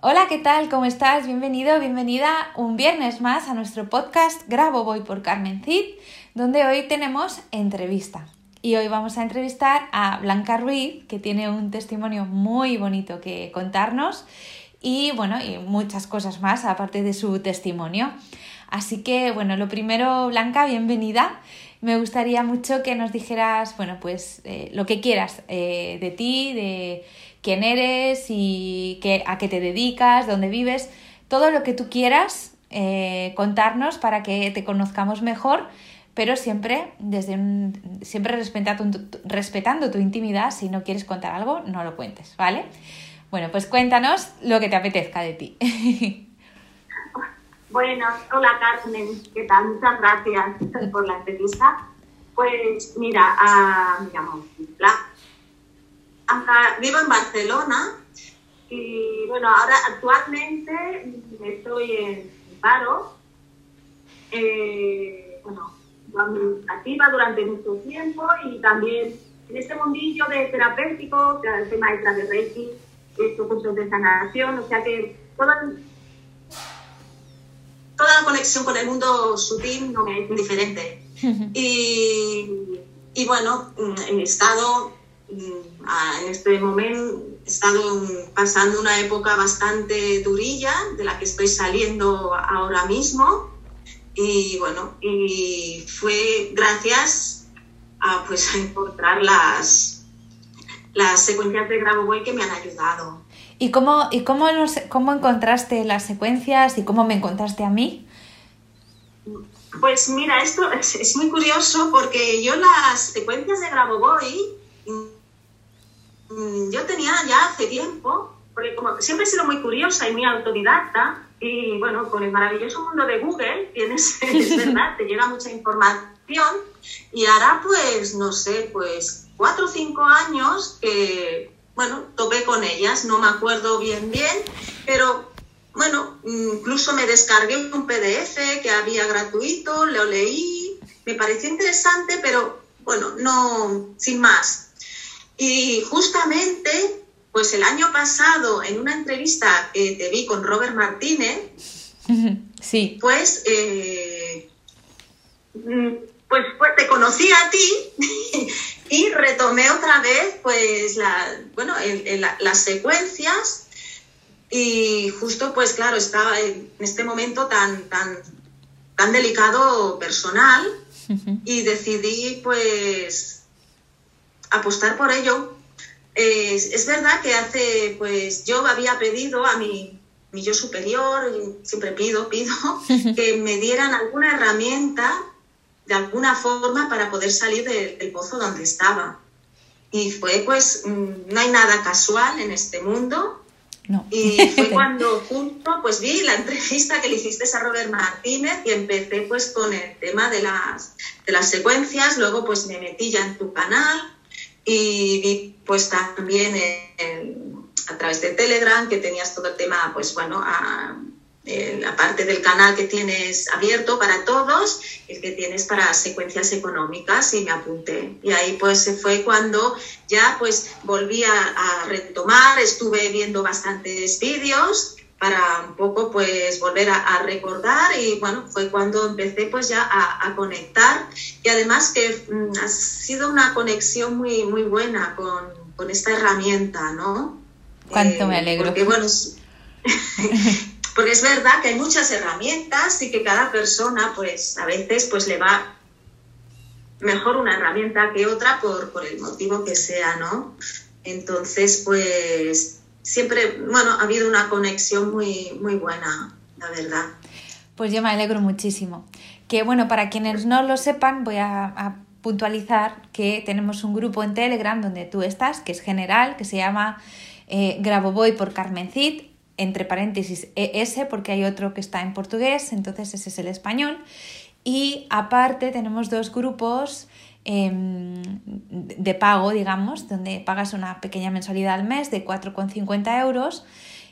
Hola, ¿qué tal? ¿Cómo estás? Bienvenido, bienvenida un viernes más a nuestro podcast Grabo Voy por Carmen Cid, donde hoy tenemos entrevista. Y hoy vamos a entrevistar a Blanca Ruiz, que tiene un testimonio muy bonito que contarnos y bueno, y muchas cosas más aparte de su testimonio. Así que bueno, lo primero, Blanca, bienvenida. Me gustaría mucho que nos dijeras, bueno, pues eh, lo que quieras eh, de ti, de quién eres y a qué te dedicas, dónde vives, todo lo que tú quieras eh, contarnos para que te conozcamos mejor, pero siempre desde siempre respetando, respetando tu intimidad. Si no quieres contar algo, no lo cuentes, ¿vale? Bueno, pues cuéntanos lo que te apetezca de ti. Bueno, hola Carmen, ¿qué tal? Muchas gracias por la entrevista. Pues mira, uh, me llamo vivo en Barcelona y bueno, ahora actualmente estoy en paro, eh, bueno, activa durante mucho tiempo y también en este mundillo de terapéutico, el tema de Reiki, estos cursos de sanación, o sea que toda, toda la conexión con el mundo sutil no me es indiferente. y, y bueno, he estado Mm, en este momento he estado pasando una época bastante durilla de la que estoy saliendo ahora mismo y bueno, y fue gracias a, pues, a encontrar las, las secuencias de Grabovoi que me han ayudado. ¿Y cómo, y cómo, cómo encontraste las secuencias y cómo me encontraste a mí? Pues mira, esto es, es muy curioso porque yo las secuencias de Grabovoi Mm, yo tenía ya hace tiempo, porque como siempre he sido muy curiosa y muy autodidacta, y bueno, con el maravilloso mundo de Google tienes, es verdad, te llega mucha información, y ahora pues, no sé, pues cuatro o cinco años que, bueno, topé con ellas, no me acuerdo bien bien, pero bueno, incluso me descargué un PDF que había gratuito, lo leí, me pareció interesante, pero bueno, no, sin más. Y justamente, pues el año pasado, en una entrevista que te vi con Robert Martínez, sí. pues, eh, mm, pues, pues, te conocí a ti y retomé otra vez pues la, bueno, las secuencias y justo pues claro, estaba en este momento tan, tan, tan delicado personal y decidí pues apostar por ello. es verdad que hace, pues yo había pedido a mi, mi yo superior, siempre pido, pido, que me dieran alguna herramienta de alguna forma para poder salir del pozo donde estaba. Y fue pues, mm, no hay nada casual en este mundo. Y fue cuando junto pues vi la entrevista que le hiciste a Robert Martínez y empecé pues con el tema de las, de las secuencias, luego pues me metí ya en tu canal, y vi pues también a través de Telegram que tenías todo el tema, pues bueno, a, la parte del canal que tienes abierto para todos, el que tienes para secuencias económicas y me apunté. Y ahí pues fue cuando ya pues volví a retomar, estuve viendo bastantes vídeos para un poco pues volver a, recordar y bueno, fue cuando empecé pues ya a, conectar y además que mm, ha sido una conexión muy, muy buena con, con esta herramienta, ¿no? Cuánto me eh, alegro. Porque bueno, porque es verdad que hay muchas herramientas y que cada persona, pues a veces, pues le va mejor una herramienta que otra por, por el motivo que sea, ¿no? Entonces, pues siempre, bueno, ha habido una conexión muy, muy buena, la verdad. Pues yo me alegro muchísimo. Que bueno, para quienes no lo sepan, voy a, puntualizar que tenemos un grupo en Telegram donde tú estás, que es general, que se llama eh, Grabo por Carmen Cid entre paréntesis ES porque hay otro que está en portugués, entonces ese es el español. Y aparte tenemos dos grupos em, de pago, digamos, donde pagas una pequeña mensualidad al mes de 4,50 euros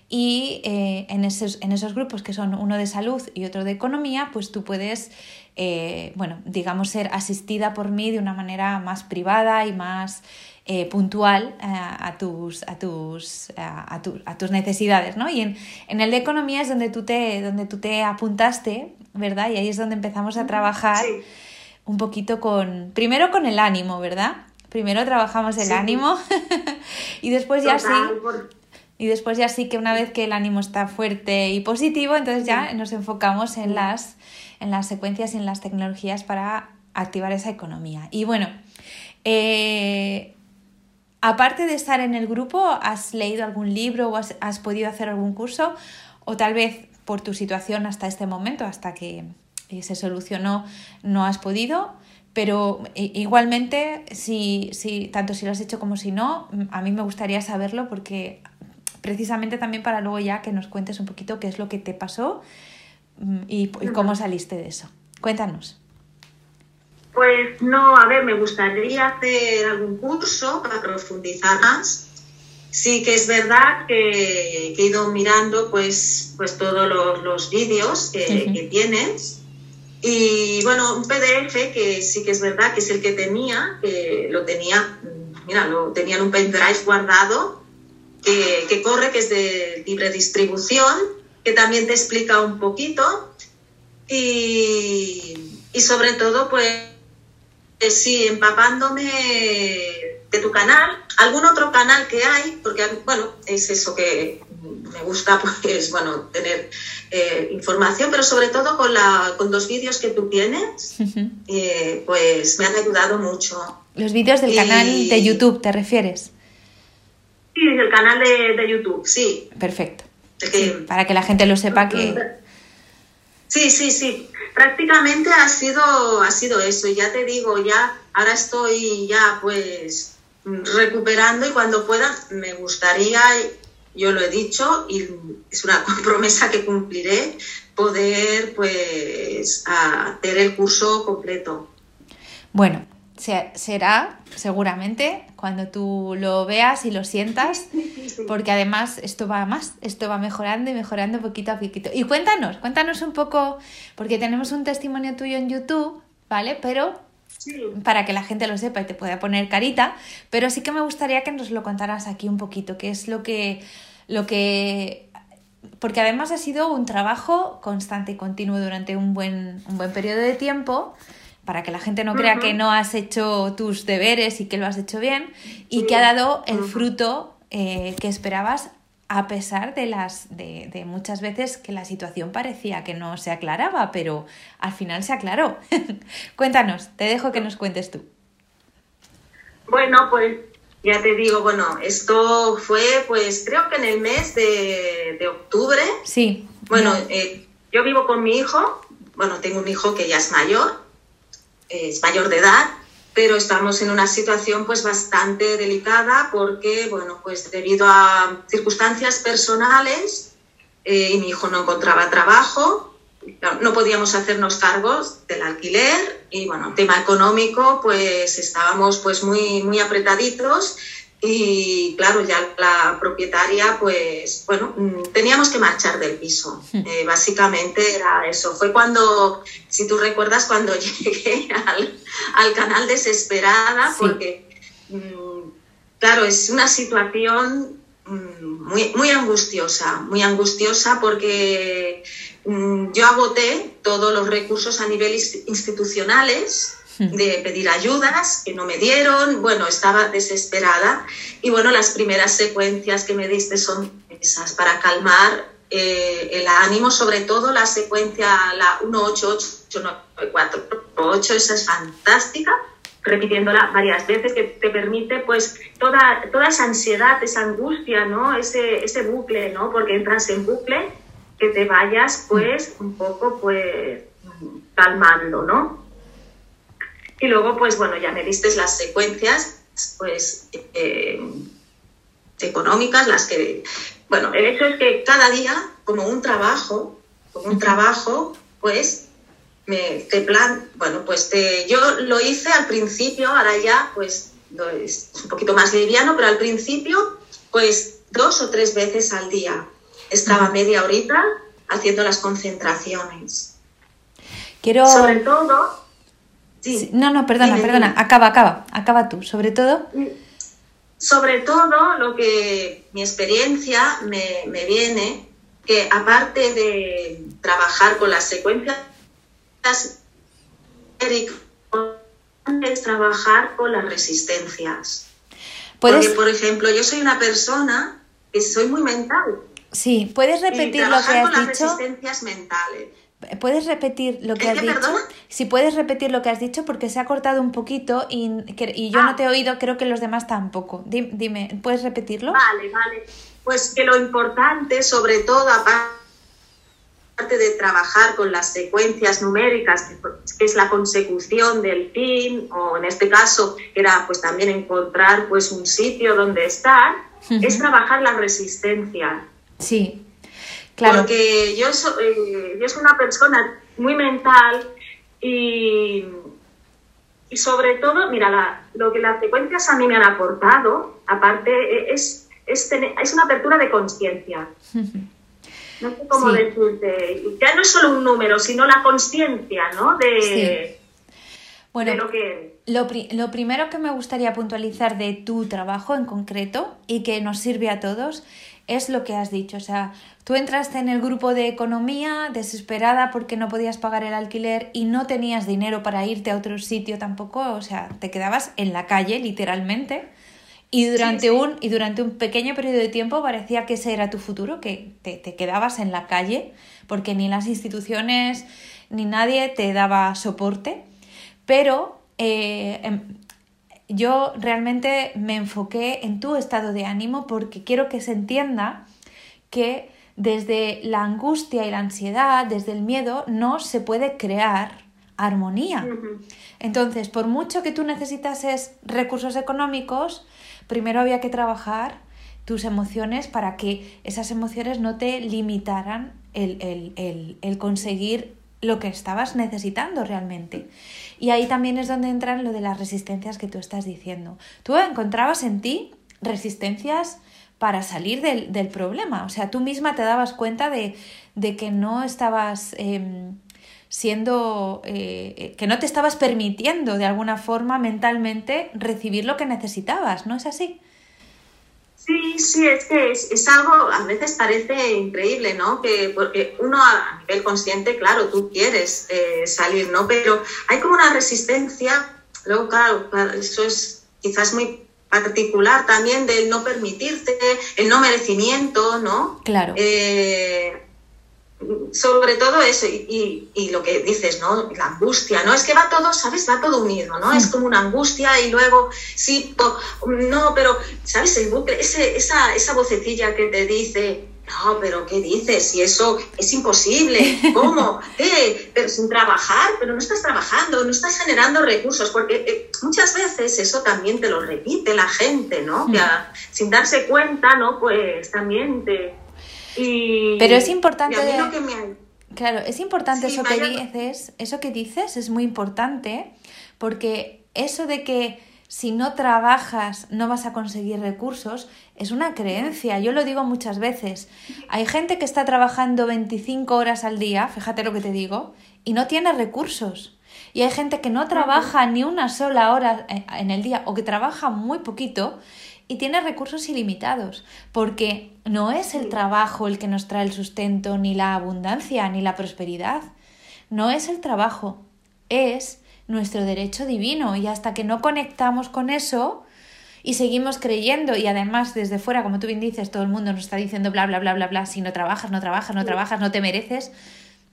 y eh, en, esos, en esos grupos que son uno de salud y otro de economía, pues tú puedes, eh, bueno, digamos, ser asistida por mí de una manera más privada y más eh, puntual eh, a, tus, a, tus, a, tus necesidades, ¿no? Y en, el de economía es donde tú, te, donde tú te apuntaste, ¿verdad? Y ahí es donde empezamos a trabajar un poquito con, primero con el ánimo, ¿verdad? Primero trabajamos el ánimo y después ya sí... Y después ya sí que una vez que el ánimo está fuerte y positivo, entonces ya nos enfocamos en las, en las secuencias y en las tecnologías para activar esa economía. Y bueno, eh, aparte de estar en el grupo, ¿has leído algún libro o has, podido hacer algún curso? O tal vez por tu situación hasta este momento, hasta que eh, se solucionó, no has podido. Pero igualmente, si, si, tanto si lo has hecho como si no, a mí me gustaría saberlo porque precisamente también para luego ya que nos cuentes un poquito qué es lo que te pasó mm, y cómo saliste de eso. Cuéntanos. Pues no, a ver, me gustaría hacer algún curso para profundizar más. Sí que es verdad que, he ido mirando pues, pues todos los, vídeos que, tienes. Y bueno, un PDF que sí que es verdad que es el que tenía, que lo tenía, mira, lo tenía en un pendrive guardado, que, que corre, que es de libre distribución, que también te explica un poquito. Y, y sobre todo, pues eh, sí, empapándome de tu canal, algún otro canal que hay, porque bueno, es eso que me gusta, pues bueno, tener eh, información, pero sobre todo con, la, con los vídeos que tú tienes, eh, pues me han ayudado mucho. Los vídeos del canal de YouTube, ¿te refieres? Sí, del canal de, YouTube, sí. Perfecto. para que la gente lo sepa que... Sí, sí, sí prácticamente ha sido, ha sido eso. Ya te digo, ya ahora estoy ya pues recuperando y cuando pueda me gustaría, yo lo he dicho y es una promesa que cumpliré, poder pues hacer el curso completo. Bueno, será seguramente cuando tú lo veas y lo sientas, porque además esto va más, esto va mejorando y mejorando poquito a poquito. Y cuéntanos, cuéntanos un poco, porque tenemos un testimonio tuyo en YouTube, ¿vale? Pero para que la gente lo sepa y te pueda poner carita, pero sí que me gustaría que nos lo contaras aquí un poquito, qué es lo que, lo que porque además ha sido un trabajo constante y continuo durante un buen, un buen periodo de tiempo para que la gente no crea que no has hecho tus deberes y que lo has hecho bien y que ha dado el fruto eh, que esperabas a pesar de las de, de, muchas veces que la situación parecía que no se aclaraba, pero al final se aclaró. Cuéntanos, te dejo que nos cuentes tú. Bueno, pues ya te digo, bueno, esto fue pues creo que en el mes de, octubre. Sí. Bueno, eh, yo vivo con mi hijo, bueno, tengo un hijo que ya es mayor, es mayor de edad, pero estamos en una situación pues bastante delicada porque, bueno, pues debido a circunstancias personales eh, y mi hijo no encontraba trabajo, no podíamos hacernos cargos del alquiler y, bueno, tema económico, pues estábamos pues muy, muy apretaditos y claro, ya la propietaria, pues bueno, mm, teníamos que marchar del piso. Hmm. Eh, básicamente era eso. Fue cuando, si tú recuerdas, cuando llegué al, canal desesperada, porque, mm, claro, es una situación mm, muy, muy angustiosa, muy angustiosa porque yo agoté todos los recursos a nivel institucionales de pedir ayudas que no me dieron, bueno, estaba desesperada y bueno, las primeras secuencias que me diste son esas para calmar eh, el ánimo, sobre todo la secuencia, la 188894, esa es fantástica, repitiéndola varias veces, que te permite pues toda, toda esa ansiedad, esa angustia, ¿no? Ese, ese bucle, ¿no? Porque entras en bucle, que te vayas pues un poco pues calmando, ¿no? Y luego pues bueno, ya me diste las secuencias pues eh, económicas, las que bueno, el hecho es que cada día, como un trabajo, como un trabajo, pues me, te plan, bueno, pues te, yo lo hice al principio, ahora ya pues es un poquito más liviano, pero al principio pues dos o tres veces al día. Estaba media horita haciendo las concentraciones. Quiero... Sobre todo... Sí. No, no, perdona, perdona, acaba, acaba, acaba tú. Sobre todo... Mm, sobre todo lo que mi experiencia me, viene, que aparte de trabajar con las secuencias, es trabajar con las resistencias. Porque, por ejemplo, yo soy una persona que soy muy mental. Sí, puedes repetir lo que has con dicho. Las resistencias mentales. ¿Puedes repetir lo que has dicho? Si puedes repetir lo que has dicho porque se ha cortado un poquito y, y yo no ah. te he oído, creo que los demás tampoco. Dime, ¿puedes repetirlo? Vale, vale. Pues que lo importante, sobre todo, aparte de trabajar con las secuencias numéricas, que es la consecución del fin, o en este caso era pues también encontrar pues un sitio donde estar, es trabajar la resistencia. Sí, porque yo, eh, yo soy una persona muy mental y, y sobre todo, mira, lo que las secuencias a mí me han aportado, aparte, e, es, es, es una apertura de conciencia. No sé cómo decirte. Ya no es solo un número, sino la conciencia, ¿no? De, Bueno, lo, que... lo, lo, primero que me gustaría puntualizar de tu trabajo en concreto y que nos sirve a todos es lo que has dicho. O sea, tú entraste en el grupo de economía desesperada porque no podías pagar el alquiler y no tenías dinero para irte a otro sitio tampoco. O sea, te quedabas en la calle, literalmente. Y durante, Un, y durante un pequeño periodo de tiempo parecía que ese era tu futuro, que te, quedabas en la calle porque ni las instituciones ni nadie te daba soporte. Pero eh, em, yo realmente me enfoqué en tu estado de ánimo porque quiero que se entienda que desde la angustia y la ansiedad, desde el miedo, no se puede crear armonía. Entonces, por mucho que tú necesitases recursos económicos, primero había que trabajar tus emociones para que esas emociones no te limitaran el, el conseguir lo que estabas necesitando realmente. Y ahí también es donde entran lo de las resistencias que tú estás diciendo. Tú encontrabas en ti resistencias para salir del, problema. O sea, tú misma te dabas cuenta de, que no estabas em, siendo, eh, que no te estabas permitiendo de alguna forma mentalmente recibir lo que necesitabas, ¿no es así? Sí, sí, es que es, algo, a veces parece increíble, ¿no? Que porque uno a nivel consciente, claro, tú quieres eh, salir, ¿no? Pero hay como una resistencia, luego, claro, eso es quizás muy particular también del no permitirte, el no merecimiento, ¿no? Claro. Eh, sobre todo eso y, y, lo que dices, ¿no? La angustia, ¿no? Es que va todo, ¿sabes? Va todo unido, ¿no? Es como una angustia y luego, sí, no, pero, ¿sabes? El bucle, ese, esa, esa vocecilla que te dice, no, pero ¿qué dices? Si eso es imposible, ¿cómo? ¿Qué? Pero sin trabajar, pero no estás trabajando, no estás generando recursos, porque eh, muchas veces eso también te lo repite la gente, ¿no? Que sin darse cuenta, ¿no? Pues también te pero es importante... Claro, es importante eso que dices, eso que dices es muy importante porque eso de que si no trabajas no vas a conseguir recursos es una creencia. Yo lo digo muchas veces. Hay gente que está trabajando 25 horas al día, fíjate lo que te digo, y no tiene recursos. Y hay gente que no trabaja ni una sola hora en el día o que trabaja muy poquito y tiene recursos ilimitados, porque no es el trabajo el que nos trae el sustento, ni la abundancia, ni la prosperidad. No es el trabajo, es nuestro derecho divino y hasta que no conectamos con eso y seguimos creyendo y además desde fuera, como tú bien dices, todo el mundo nos está diciendo bla, bla, bla, bla, bla, si no trabajas, no trabajas, no trabajas, no te mereces,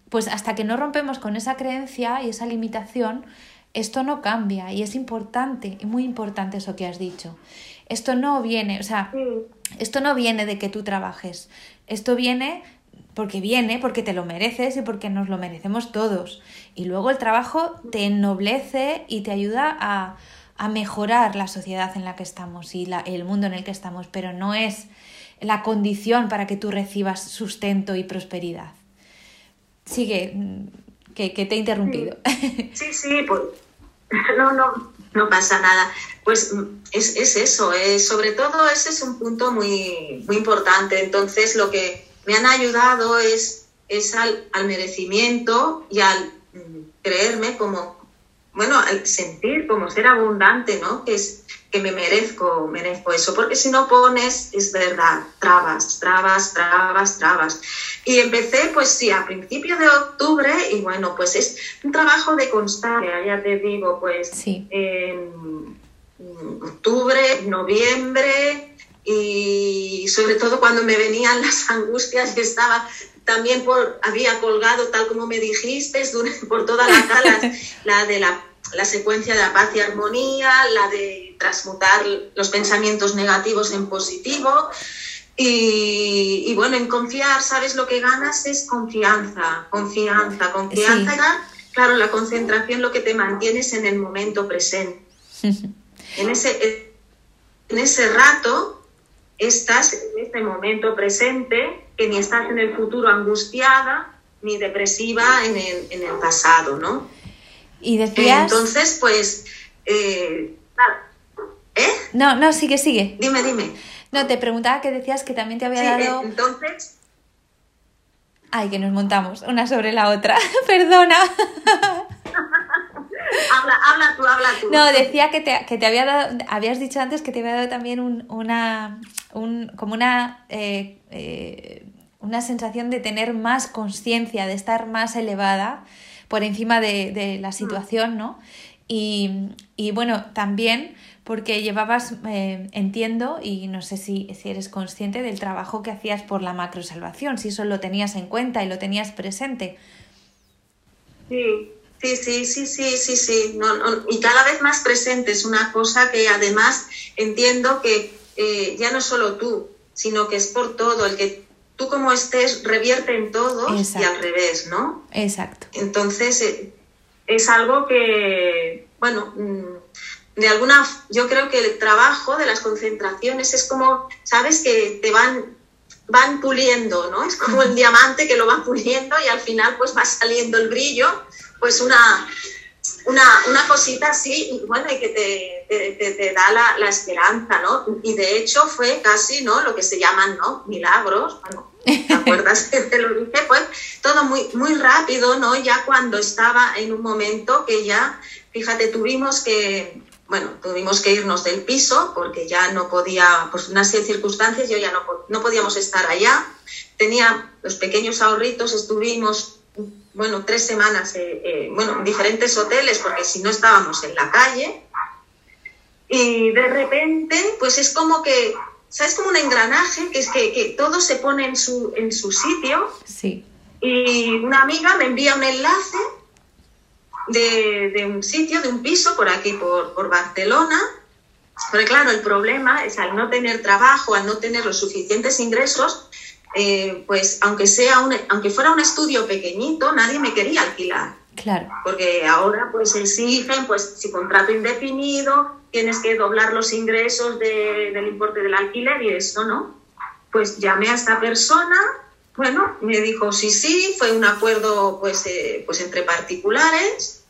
pues hasta que no rompemos con esa creencia y esa limitación, esto no cambia y es importante, muy importante eso que has dicho. Esto no viene, o sea, esto no viene de que tú trabajes, esto viene porque viene, porque te lo mereces y porque nos lo merecemos todos. Y luego el trabajo te ennoblece y te ayuda a, a mejorar la sociedad en la que estamos y la, el mundo en el que estamos, pero no es la condición para que tú recibas sustento y prosperidad. Sigue, que, que te he interrumpido. Sí, sí, pues no, no, no pasa nada. Pues es, es eso, es, sobre todo ese es un punto muy, muy importante. Entonces lo que me han ayudado es, es al, al merecimiento y al mm, creerme como, bueno, al sentir como ser abundante, ¿no? Que es que me merezco, merezco eso, porque si no pones, es verdad, trabas, trabas, trabas, trabas. Y empecé, pues sí, a principios de octubre, y bueno, pues es un trabajo de constancia, ya te digo, pues sí. en octubre, noviembre, y sobre todo cuando me venían las angustias que estaba también por, había colgado, tal como me dijiste, por toda la cara, la de la, la secuencia de la paz y armonía, la de transmutar los pensamientos negativos en positivo. Y, y, bueno, en confiar, ¿sabes? Lo que ganas es confianza, confianza, confianza. Sí. Claro, la concentración lo que te mantienes en el momento presente. en, ese, en ese rato estás en este momento presente, que ni estás en el futuro angustiada ni depresiva en el, en el pasado, ¿no? Y decías... Entonces, pues... Eh, ¿Eh? No, no, sigue, sigue. Dime, dime. No, te preguntaba que decías que también te había sí, dado... Entonces... Ay, que nos montamos una sobre la otra. Perdona. habla, habla tú, habla tú. No, decía que te, que te había dado, habías dicho antes que te había dado también un, una, un, como una, eh, eh, una sensación de tener más conciencia, de estar más elevada por encima de, de la situación, ¿no? Y, y, bueno, también porque llevabas, eh, entiendo, y no sé si, si, eres consciente del trabajo que hacías por la macrosalvación, si eso lo tenías en cuenta y lo tenías presente. Sí, Sí, sí, sí, sí, sí, sí. No, no, y cada vez más presente es una cosa que además entiendo que eh, ya no solo tú, sino que es por todo, el que tú como estés revierte en todos Exacto. y al revés, ¿no? Exacto. Entonces eh, es algo que, bueno, mm, de alguna, yo creo que el trabajo de las concentraciones es como, sabes, que te van van puliendo, ¿no? Es como el diamante que lo van puliendo y al final pues va saliendo el brillo pues una, una, una cosita así, bueno, y que te, te, te da la, esperanza, ¿no? Y de hecho fue casi, ¿no? Lo que se llaman, ¿no? Milagros, bueno, ¿te acuerdas que te lo dije? Pues todo muy, muy rápido, ¿no? Ya cuando estaba en un momento que ya, fíjate, tuvimos que, bueno, tuvimos que irnos del piso porque ya no podía, pues una serie de circunstancias, yo ya no, no podíamos estar allá. Tenía los pequeños ahorritos, estuvimos bueno, tres semanas, eh, eh, bueno, en diferentes hoteles, porque si no estábamos en la calle. Y de repente, pues es como que, ¿sabes? Como un engranaje, que es que, que todo se pone en su, en su sitio. Sí. Y una amiga me envía un enlace de, de un sitio, de un piso por aquí, por, por Barcelona. Pero claro, el problema es al no tener trabajo, al no tener los suficientes ingresos, eh, pues aunque, sea un, aunque fuera un estudio pequeñito, nadie me quería alquilar. Claro. Porque ahora pues exigen, pues si contrato indefinido, tienes que doblar los ingresos de, del importe del alquiler y eso, ¿no? Pues llamé a esta persona, bueno, me dijo sí, sí, fue un acuerdo pues, eh, pues entre particulares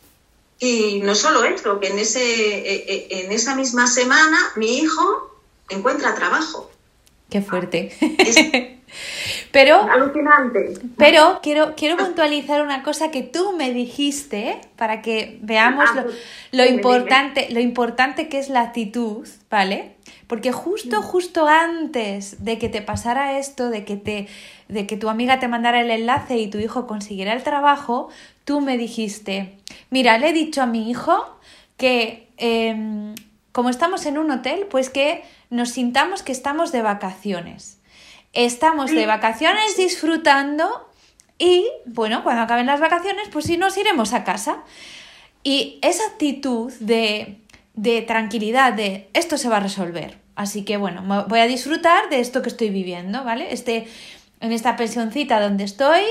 y no solo esto, que en, ese, eh, en esa misma semana mi hijo encuentra trabajo. Qué fuerte. Es, pero, Alucinante. Pero quiero, quiero puntualizar una cosa que tú me dijiste para que veamos Ah, lo, pues, lo importante, lo importante que es la actitud, ¿vale? Porque justo, justo antes de que te pasara esto, de que, te, de que tu amiga te mandara el enlace y tu hijo consiguiera el trabajo, tú me dijiste, mira, le he dicho a mi hijo que em, como estamos en un hotel, pues que nos sintamos que estamos de vacaciones. Estamos de vacaciones disfrutando y, bueno, cuando acaben las vacaciones, pues sí nos iremos a casa. Y esa actitud de, de tranquilidad, de esto se va a resolver. Así que, bueno, voy a disfrutar de esto que estoy viviendo, ¿vale? Este, en esta pensioncita donde estoy,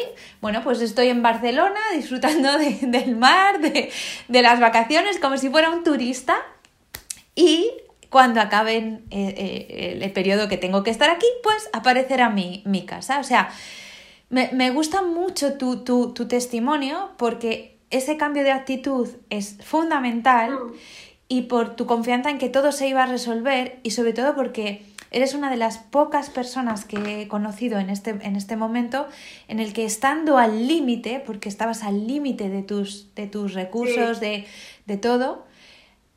bueno, pues estoy en Barcelona disfrutando del mar, de, de, las vacaciones, como si fuera un turista. Y cuando acaben eh, eh, el periodo que tengo que estar aquí, pues aparecerá mi, mi casa. O sea, me, me gusta mucho tu, tu, tu, testimonio porque ese cambio de actitud es fundamental mm. y por tu confianza en que todo se iba a resolver y sobre todo porque eres una de las pocas personas que he conocido en este, en este momento en el que estando al límite, porque estabas al límite de tus, de tus recursos, de, de todo,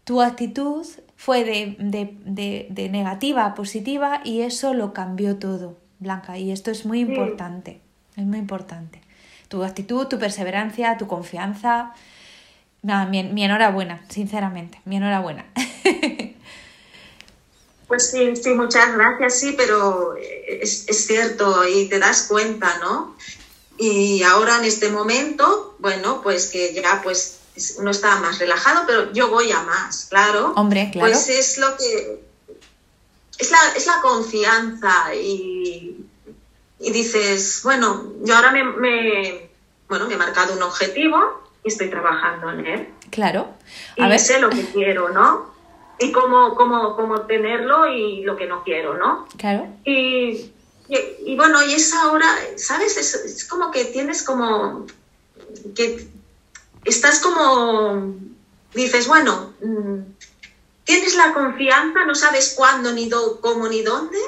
tu actitud fue de, de, de, negativa a positiva y eso lo cambió todo, Blanca. Y esto es muy importante, es muy importante. Tu actitud, tu perseverancia, tu confianza. Nada, mi, mi enhorabuena, sinceramente, mi enhorabuena. Pues sí, sí, muchas gracias, sí, pero es, es, cierto y te das cuenta, ¿no? Y ahora en este momento, bueno, pues que ya pues uno está más relajado, pero yo voy a más, claro. Hombre, claro. Pues es lo que... Es la, es la confianza y, y dices, bueno, yo ahora me, me, bueno, me he marcado un objetivo y estoy trabajando en él. Claro. A y ver. sé lo que quiero, ¿no? Y cómo, cómo, cómo tenerlo y lo que no quiero, ¿no? Claro. Y, y, y bueno, y es ahora, ¿sabes? Es, es como que tienes como que estás como, dices, bueno, mm, tienes la confianza, no sabes cuándo, ni do, cómo, ni dónde,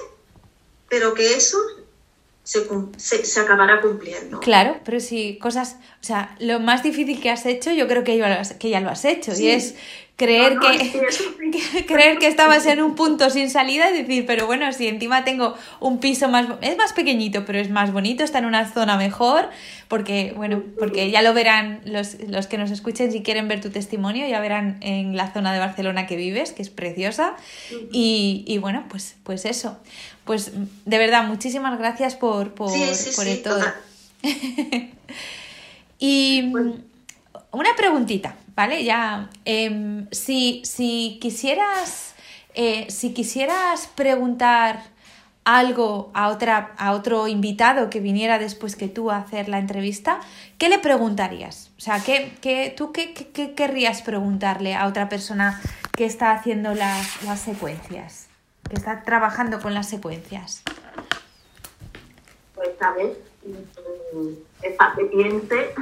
pero que eso se, se, se, acabará cumpliendo. Claro, pero si cosas, o sea, lo más difícil que has hecho, yo creo que ya, que ya lo has hecho, sí. y es creer, no, no, que, que, creer que estabas en un punto sin salida y decir, pero bueno, si encima tengo un piso más, es más pequeñito, pero es más bonito, está en una zona mejor, porque, bueno, porque ya lo verán los, los que nos escuchen si quieren ver tu testimonio, ya verán en la zona de Barcelona que vives, que es preciosa, y, y bueno, pues, pues eso. Pues de verdad, muchísimas gracias por, por, sí, sí, por sí, el todo. Y una preguntita. ¿Vale? Ya, eh, si, si, quisieras, eh, si quisieras preguntar algo a, otra, a otro invitado que viniera después que tú a hacer la entrevista, ¿qué le preguntarías? O sea, ¿qué, qué, ¿tú qué, qué, qué, querrías preguntarle a otra persona que está haciendo las, las secuencias, que está trabajando con las secuencias? Pues, ¿sabes? Para que piense.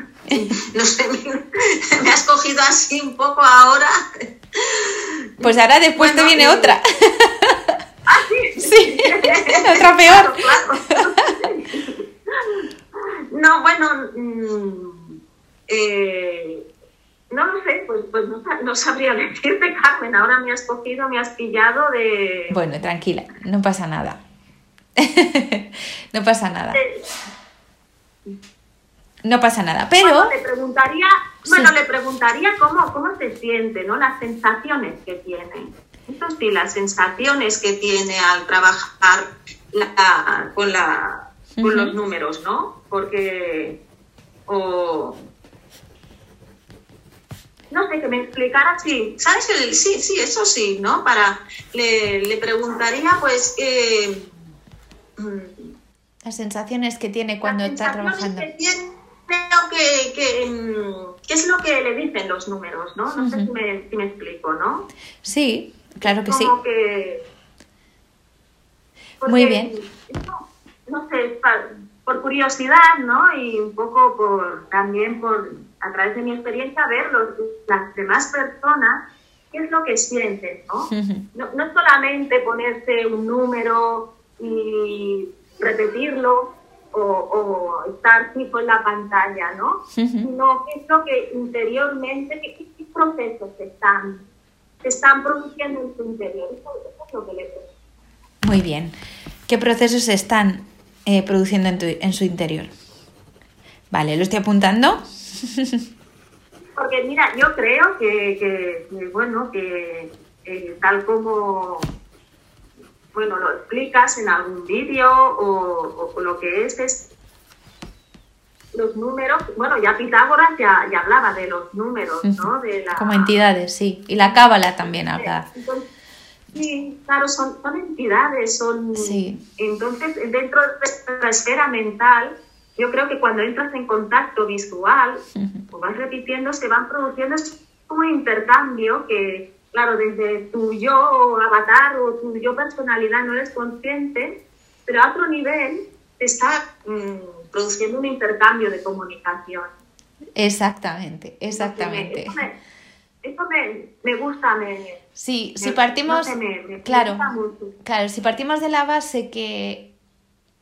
No sé, me, has cogido así un poco ahora. Pues ahora después bueno, te viene y... otra. ¿Ah, sí? Sí, otra peor. Claro, claro. No, bueno, mmm, eh, no lo sé, pues, pues no, no, sabría decirte, Carmen. Ahora me has cogido, me has pillado de. Bueno, tranquila, no pasa nada. no pasa nada. Eh, no pasa nada, pero... Bueno, le preguntaría, bueno, sí. le preguntaría cómo, cómo se siente, ¿no? Las sensaciones que tiene. Eso sí, las sensaciones que tiene al trabajar la, con, la, con uh -huh. los números, ¿no? Porque... O, no sé, que me explicara, sí, ¿sabes? El, sí, sí, eso sí, ¿no? Para, le, le preguntaría, pues, eh, las sensaciones que tiene cuando está trabajando. Que tiene, creo que, que, que, es lo que le dicen los números, ¿no? No uh -huh. sé si me, si me, explico, ¿no? Sí, claro que Como sí. Que, Muy bien. No, no sé, por curiosidad, ¿no? Y un poco por también por a través de mi experiencia ver los, las demás personas qué es lo que sienten, ¿no? Uh -huh. no, no solamente ponerse un número y repetirlo o, o, estar fijo en la pantalla, ¿no? Sino qué es lo que interiormente, qué, qué procesos se están, se están produciendo en su interior. Eso, eso es lo que le. Muy bien. ¿Qué procesos se están eh, produciendo en, tu, en su interior? Vale, lo estoy apuntando. Porque mira, yo creo que, que, que bueno, que eh, tal como bueno, lo explicas en algún vídeo o, lo que es es los números, bueno, ya Pitágoras ya, ya hablaba de los números, ¿no? De Como entidades, sí. Y la cábala también habla. sí, claro, son, son entidades, son... Sí. Entonces, dentro de la esfera mental, yo creo que cuando entras en contacto visual, o vas repitiendo, se van produciendo un intercambio que, claro, desde tu yo avatar o tu yo personalidad no eres consciente, pero a otro nivel te está mm, produciendo un intercambio de comunicación. Exactamente, exactamente. Esto me, me, gusta, me... Sí, si partimos... claro, claro, si partimos de la base que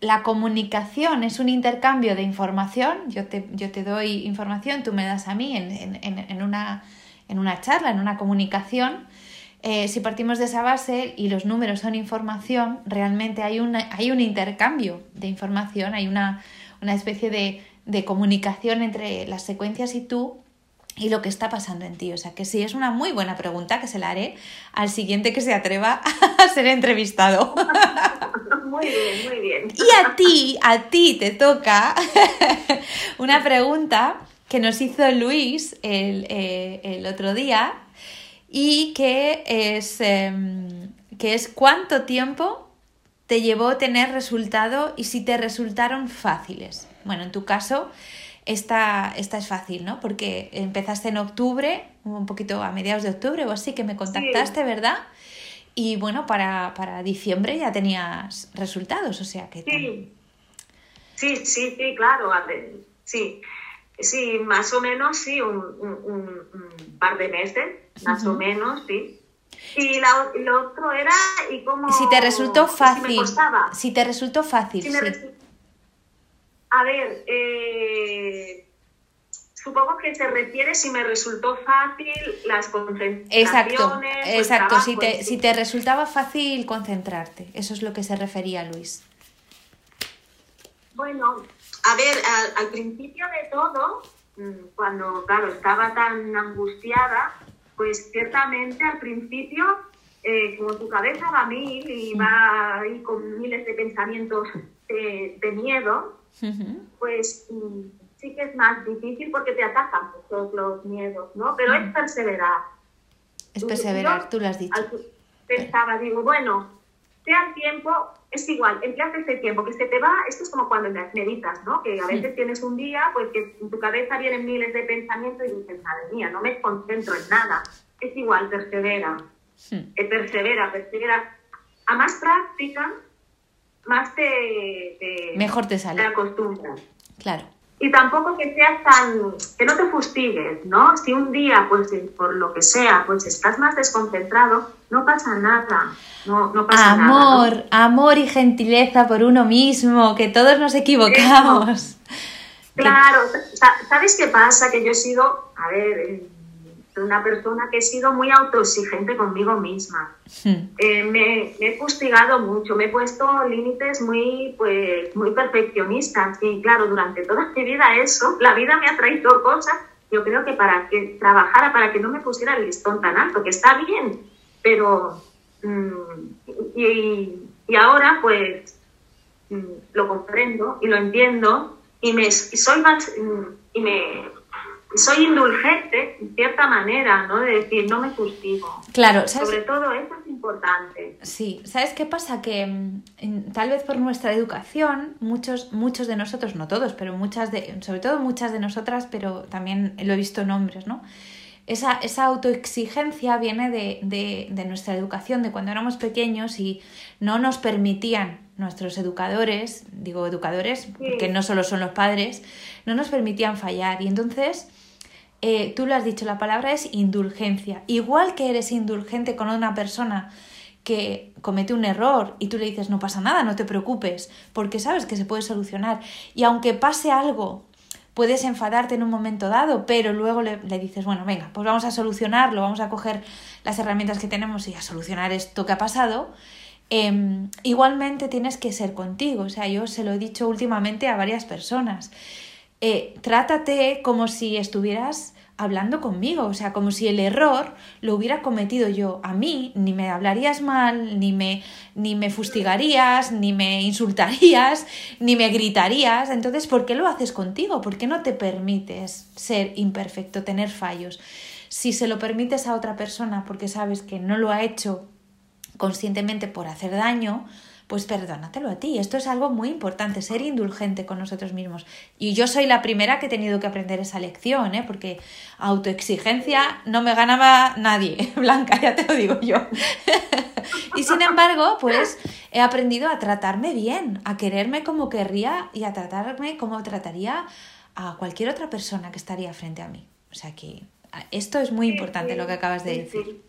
la comunicación es un intercambio de información, yo te, yo te doy información, tú me das a mí en, en, en una en una charla, en una comunicación, eh, si partimos de esa base y los números son información, realmente hay, hay un intercambio de información, hay una, especie de, comunicación entre las secuencias y tú y lo que está pasando en ti. O sea que sí, es una muy buena pregunta que se la haré al siguiente que se atreva a ser entrevistado. Muy bien, muy bien. Y a ti, a ti te toca una pregunta que nos hizo Luis el, eh, el otro día y que es, em, que es cuánto tiempo te llevó tener resultado y si te resultaron fáciles. Bueno, en tu caso, esta, esta es fácil, ¿no? Porque empezaste en octubre, un poquito a mediados de octubre o así, que me contactaste, ¿verdad? Y bueno, para, para, diciembre ya tenías resultados, o sea que... Sí, sí, sí, sí, claro, sí. Sí, más o menos, sí, un, un, par de meses, más o menos, sí. Y la, lo otro era, ¿y cómo? Si te resultó fácil. Si, te resultó fácil, sí. A ver, eh, supongo que se refiere si me resultó fácil las concentraciones. Exacto, exacto. si, te, si te resultaba fácil concentrarte, eso es lo que se refería Luis. Bueno, a ver, al, principio de todo, mm, cuando, claro, estaba tan angustiada, pues ciertamente al principio, eh, como tu cabeza va a mil y va ahí con miles de pensamientos de, miedo, pues mm, sí que es más difícil porque te atacan todos los miedos, ¿no? Pero es perseverar. Es perseverar, tú lo has dicho. Pensaba, digo, bueno, sea el tiempo, es igual, empleas ese tiempo que se te va, esto es como cuando meditas, ¿no? Que a veces tienes un día, pues que en tu cabeza vienen miles de pensamientos y dices, madre mía, no me concentro en nada. Es igual, persevera, eh, persevera, persevera. A más práctica, más te, Mejor te sale. Te acostumbras. Claro. Y tampoco que seas tan, que no te fustigues, ¿no? Si un día, pues por lo que sea, pues estás más desconcentrado, no pasa nada. No, no pasa amor, nada, amor y gentileza por uno mismo, que todos nos equivocamos. Claro, ¿sabes qué pasa? Que yo he sido, a ver, eh, una persona que he sido muy autoexigente conmigo misma. Hmm. Eh, me, he fustigado mucho, me he puesto límites muy, pues, muy perfeccionistas. Y claro, durante toda mi vida eso, la vida me ha traído cosas, yo creo que para que trabajara, para que no me pusiera el listón tan alto, que está bien, pero... Mm, y, y, ahora pues mm, lo comprendo y lo entiendo y, me, y soy más... Mm, y me soy indulgente, en cierta manera, ¿no? De decir, no me justigo. Claro, Sobre todo eso es importante. Sí, ¿sabes qué pasa? Que mm, tal vez por nuestra educación, muchos, muchos de nosotros, no todos, pero muchas de, sobre todo muchas de nosotras, pero también lo he visto en hombres, ¿no? Esa, esa autoexigencia viene de, de, de nuestra educación, de cuando éramos pequeños y no nos permitían nuestros educadores, digo educadores, que no solo son los padres, no nos permitían fallar. Y entonces eh, tú lo has dicho, la palabra es indulgencia. Igual que eres indulgente con una persona que comete un error y tú le dices no pasa nada, no te preocupes, porque sabes que se puede solucionar. Y aunque pase algo, puedes enfadarte en un momento dado, pero luego le, dices, bueno, venga, pues vamos a solucionarlo, vamos a coger las herramientas que tenemos y a solucionar esto que ha pasado. Em, igualmente tienes que ser contigo, o sea, yo se lo he dicho últimamente a varias personas. Eh, trátate como si estuvieras hablando conmigo, o sea, como si el error lo hubiera cometido yo. A mí ni me hablarías mal, ni me, ni me fustigarías, ni me insultarías, ni me gritarías. Entonces, ¿por qué lo haces contigo? ¿Por qué no te permites ser imperfecto, tener fallos? Si se lo permites a otra persona porque sabes que no lo ha hecho conscientemente por hacer daño, pues perdónatelo a ti. Esto es algo muy importante, ser indulgente con nosotros mismos. Y yo soy la primera que he tenido que aprender esa lección, ¿eh? porque autoexigencia no me ganaba nadie, Blanca, ya te lo digo yo. y sin embargo, pues he aprendido a tratarme bien, a quererme como querría y a tratarme como trataría a cualquier otra persona que estaría frente a mí. O sea que esto es muy importante lo que acabas de decir.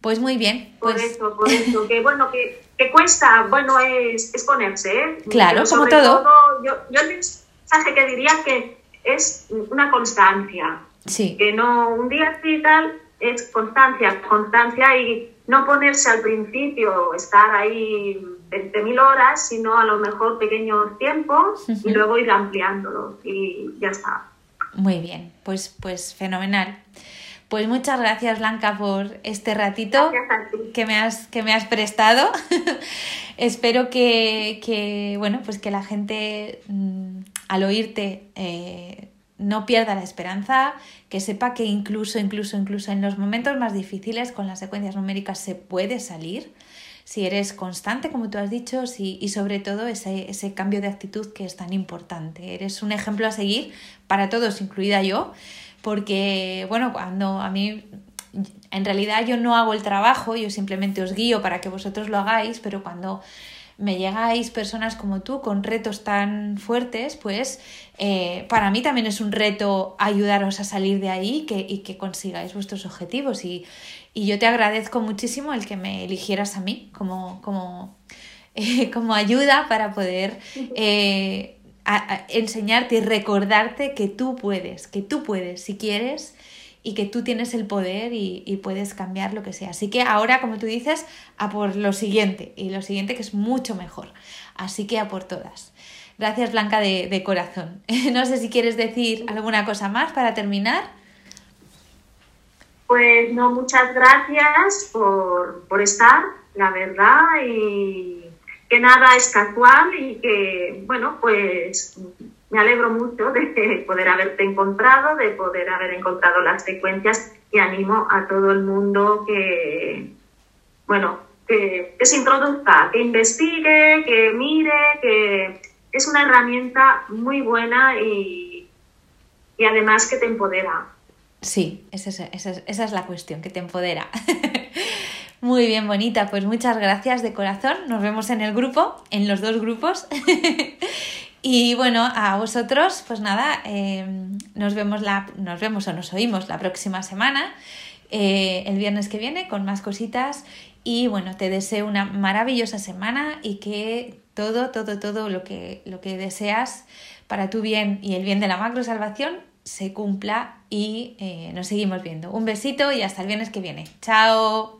Pues muy bien. Por pues eso, por eso. Que bueno, que, que cuesta, bueno, es, es ponerse, ¿eh? Claro, como sobre todo. yo, yo el mensaje que diría que es una constancia. sí, Que no, un día así y tal, es constancia, constancia y no ponerse al principio, estar ahí 20.000 horas, sino a lo mejor pequeños tiempos y luego ir ampliándolos y ya está. muy bien. Pues, pues fenomenal. Pues muchas gracias, Blanca, por este ratito. Que me has, que me has prestado. Espero que, que, bueno, pues que la gente mm, al oírte eh, no pierda la esperanza, que sepa que incluso, incluso, incluso en los momentos más difíciles con las secuencias numéricas se puede salir. Si eres constante, como tú has dicho, si- y sobre todo ese, ese cambio de actitud que es tan importante. Eres un ejemplo a seguir para todos, incluida yo, porque, bueno, cuando a mí en realidad yo no hago el trabajo, yo simplemente os guío para que vosotros lo hagáis, pero cuando me llegáis personas como tú con retos tan fuertes, pues eh, para mí también es un reto ayudaros a salir de ahí que, y que consigáis vuestros objetivos. Y, y yo te agradezco muchísimo el que me eligieras a mí como, como, como ayuda para poder eh, enseñarte y recordarte que tú puedes, que tú puedes si quieres y que tú tienes el poder y, y puedes cambiar lo que sea. Así que ahora, como tú dices, a por lo siguiente y lo siguiente que es mucho mejor. Así que a por todas. Gracias Blanca de, de corazón. No sé si quieres decir alguna cosa más para terminar. Pues no, muchas gracias por, por estar, la verdad, y que nada es casual y que, bueno, pues me alegro mucho de poder haberte encontrado, de poder haber encontrado las secuencias y animo a todo el mundo que, bueno, que, que se introduzca, que investigue, que mire, que es una herramienta muy buena y, y además que te empodera. Sí, esa es, esa es- esa es la cuestión, que te empodera. Muy bien, bonita. Pues muchas gracias de corazón. Nos vemos en el grupo, en los dos grupos. y bueno, a vosotros, pues nada, eh, nos vemos la, nos vemos o nos oímos la próxima semana, eh, el viernes que viene, con más cositas. Y bueno, te deseo una maravillosa semana y que todo, todo, todo lo que, lo que deseas para tu bien y el bien de la macro salvación se cumpla y eh, nos seguimos viendo. Un besito y hasta el viernes que viene. Chao.